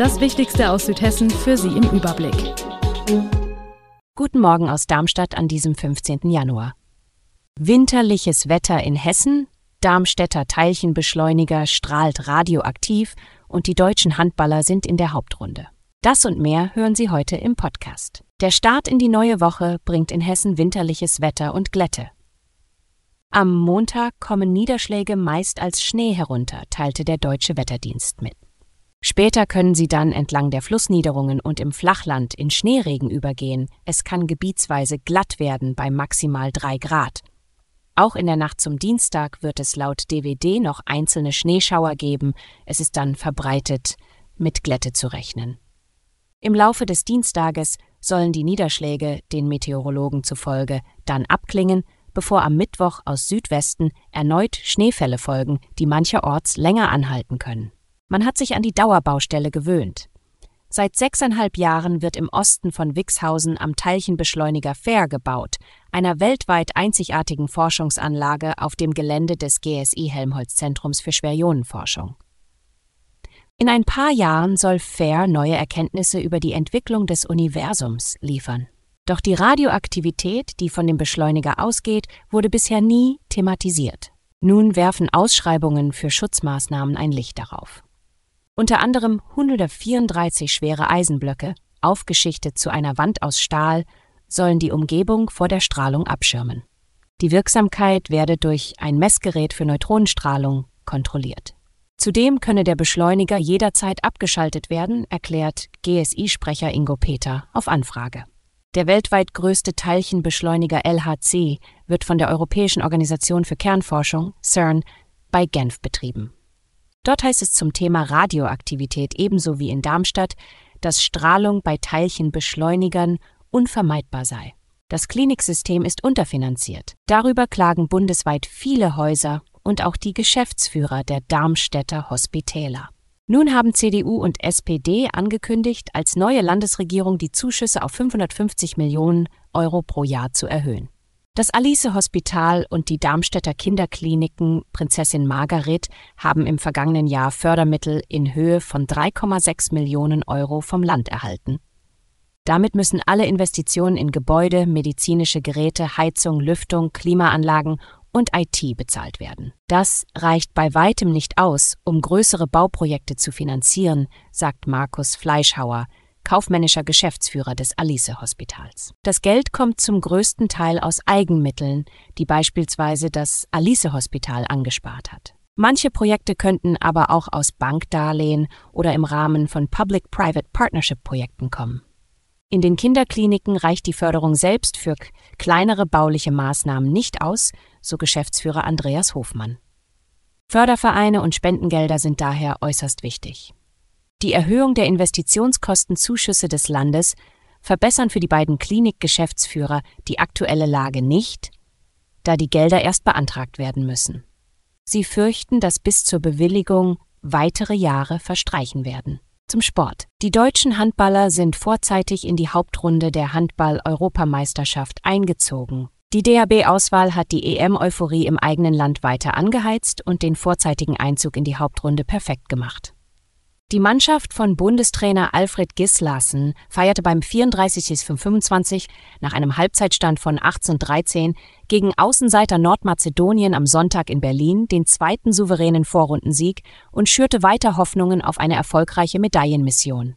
Das Wichtigste aus Südhessen für Sie im Überblick. Guten Morgen aus Darmstadt an diesem 15. Januar. Winterliches Wetter in Hessen, Darmstädter Teilchenbeschleuniger strahlt radioaktiv und die deutschen Handballer sind in der Hauptrunde. Das und mehr hören Sie heute im Podcast. Der Start in die neue Woche bringt in Hessen winterliches Wetter und Glätte. Am Montag kommen Niederschläge meist als Schnee herunter, teilte der deutsche Wetterdienst mit. Später können sie dann entlang der Flussniederungen und im Flachland in Schneeregen übergehen. Es kann gebietsweise glatt werden bei maximal drei Grad. Auch in der Nacht zum Dienstag wird es laut DWD noch einzelne Schneeschauer geben. Es ist dann verbreitet mit Glätte zu rechnen. Im Laufe des Dienstages sollen die Niederschläge, den Meteorologen zufolge, dann abklingen bevor am Mittwoch aus Südwesten erneut Schneefälle folgen, die mancherorts länger anhalten können. Man hat sich an die Dauerbaustelle gewöhnt. Seit sechseinhalb Jahren wird im Osten von Wixhausen am Teilchenbeschleuniger Fair gebaut, einer weltweit einzigartigen Forschungsanlage auf dem Gelände des GSI Helmholtz Zentrums für Schwerionenforschung. In ein paar Jahren soll Fair neue Erkenntnisse über die Entwicklung des Universums liefern. Doch die Radioaktivität, die von dem Beschleuniger ausgeht, wurde bisher nie thematisiert. Nun werfen Ausschreibungen für Schutzmaßnahmen ein Licht darauf. Unter anderem 134 schwere Eisenblöcke, aufgeschichtet zu einer Wand aus Stahl, sollen die Umgebung vor der Strahlung abschirmen. Die Wirksamkeit werde durch ein Messgerät für Neutronenstrahlung kontrolliert. Zudem könne der Beschleuniger jederzeit abgeschaltet werden, erklärt GSI-Sprecher Ingo Peter auf Anfrage. Der weltweit größte Teilchenbeschleuniger LHC wird von der Europäischen Organisation für Kernforschung, CERN, bei Genf betrieben. Dort heißt es zum Thema Radioaktivität ebenso wie in Darmstadt, dass Strahlung bei Teilchenbeschleunigern unvermeidbar sei. Das Kliniksystem ist unterfinanziert. Darüber klagen bundesweit viele Häuser und auch die Geschäftsführer der Darmstädter Hospitäler. Nun haben CDU und SPD angekündigt, als neue Landesregierung die Zuschüsse auf 550 Millionen Euro pro Jahr zu erhöhen. Das Alice Hospital und die Darmstädter Kinderkliniken Prinzessin Margaret haben im vergangenen Jahr Fördermittel in Höhe von 3,6 Millionen Euro vom Land erhalten. Damit müssen alle Investitionen in Gebäude, medizinische Geräte, Heizung, Lüftung, Klimaanlagen und IT bezahlt werden. Das reicht bei weitem nicht aus, um größere Bauprojekte zu finanzieren, sagt Markus Fleischhauer, kaufmännischer Geschäftsführer des Alice Hospitals. Das Geld kommt zum größten Teil aus Eigenmitteln, die beispielsweise das Alice Hospital angespart hat. Manche Projekte könnten aber auch aus Bankdarlehen oder im Rahmen von Public-Private Partnership Projekten kommen. In den Kinderkliniken reicht die Förderung selbst für kleinere bauliche Maßnahmen nicht aus, so Geschäftsführer Andreas Hofmann. Fördervereine und Spendengelder sind daher äußerst wichtig. Die Erhöhung der Investitionskostenzuschüsse des Landes verbessern für die beiden Klinikgeschäftsführer die aktuelle Lage nicht, da die Gelder erst beantragt werden müssen. Sie fürchten, dass bis zur Bewilligung weitere Jahre verstreichen werden. Zum Sport. Die deutschen Handballer sind vorzeitig in die Hauptrunde der Handball-Europameisterschaft eingezogen. Die DAB-Auswahl hat die EM-Euphorie im eigenen Land weiter angeheizt und den vorzeitigen Einzug in die Hauptrunde perfekt gemacht. Die Mannschaft von Bundestrainer Alfred Gislassen feierte beim 34. von 25 nach einem Halbzeitstand von 18:13 gegen Außenseiter Nordmazedonien am Sonntag in Berlin den zweiten souveränen Vorrundensieg und schürte weiter Hoffnungen auf eine erfolgreiche Medaillenmission.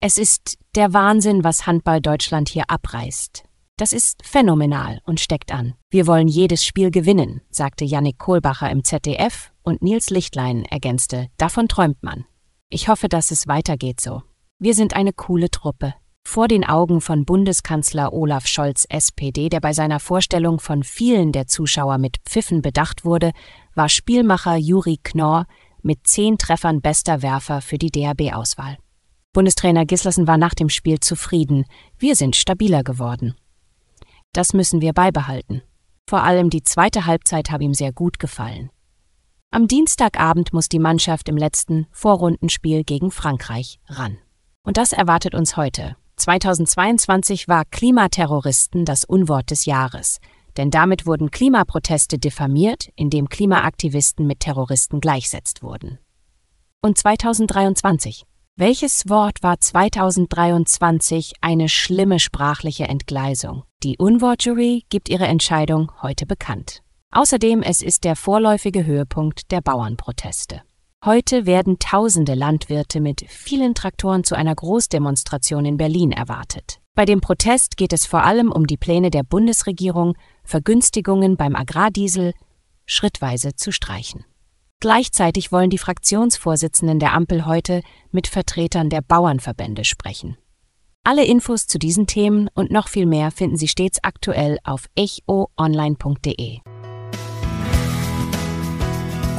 Es ist der Wahnsinn, was Handball Deutschland hier abreißt. Das ist phänomenal und steckt an. Wir wollen jedes Spiel gewinnen, sagte Yannick Kohlbacher im ZDF und Nils Lichtlein ergänzte, davon träumt man. Ich hoffe, dass es weitergeht so. Wir sind eine coole Truppe. Vor den Augen von Bundeskanzler Olaf Scholz SPD, der bei seiner Vorstellung von vielen der Zuschauer mit Pfiffen bedacht wurde, war Spielmacher Juri Knorr mit zehn Treffern bester Werfer für die DRB-Auswahl. Bundestrainer Gislason war nach dem Spiel zufrieden. Wir sind stabiler geworden. Das müssen wir beibehalten. Vor allem die zweite Halbzeit habe ihm sehr gut gefallen. Am Dienstagabend muss die Mannschaft im letzten Vorrundenspiel gegen Frankreich ran. Und das erwartet uns heute. 2022 war Klimaterroristen das Unwort des Jahres, denn damit wurden Klimaproteste diffamiert, indem Klimaaktivisten mit Terroristen gleichsetzt wurden. Und 2023? Welches Wort war 2023 eine schlimme sprachliche Entgleisung? Die Unwortjury gibt ihre Entscheidung heute bekannt. Außerdem es ist der vorläufige Höhepunkt der Bauernproteste. Heute werden tausende Landwirte mit vielen Traktoren zu einer Großdemonstration in Berlin erwartet. Bei dem Protest geht es vor allem um die Pläne der Bundesregierung, Vergünstigungen beim Agrardiesel schrittweise zu streichen. Gleichzeitig wollen die Fraktionsvorsitzenden der Ampel heute mit Vertretern der Bauernverbände sprechen. Alle Infos zu diesen Themen und noch viel mehr finden Sie stets aktuell auf echoonline.de.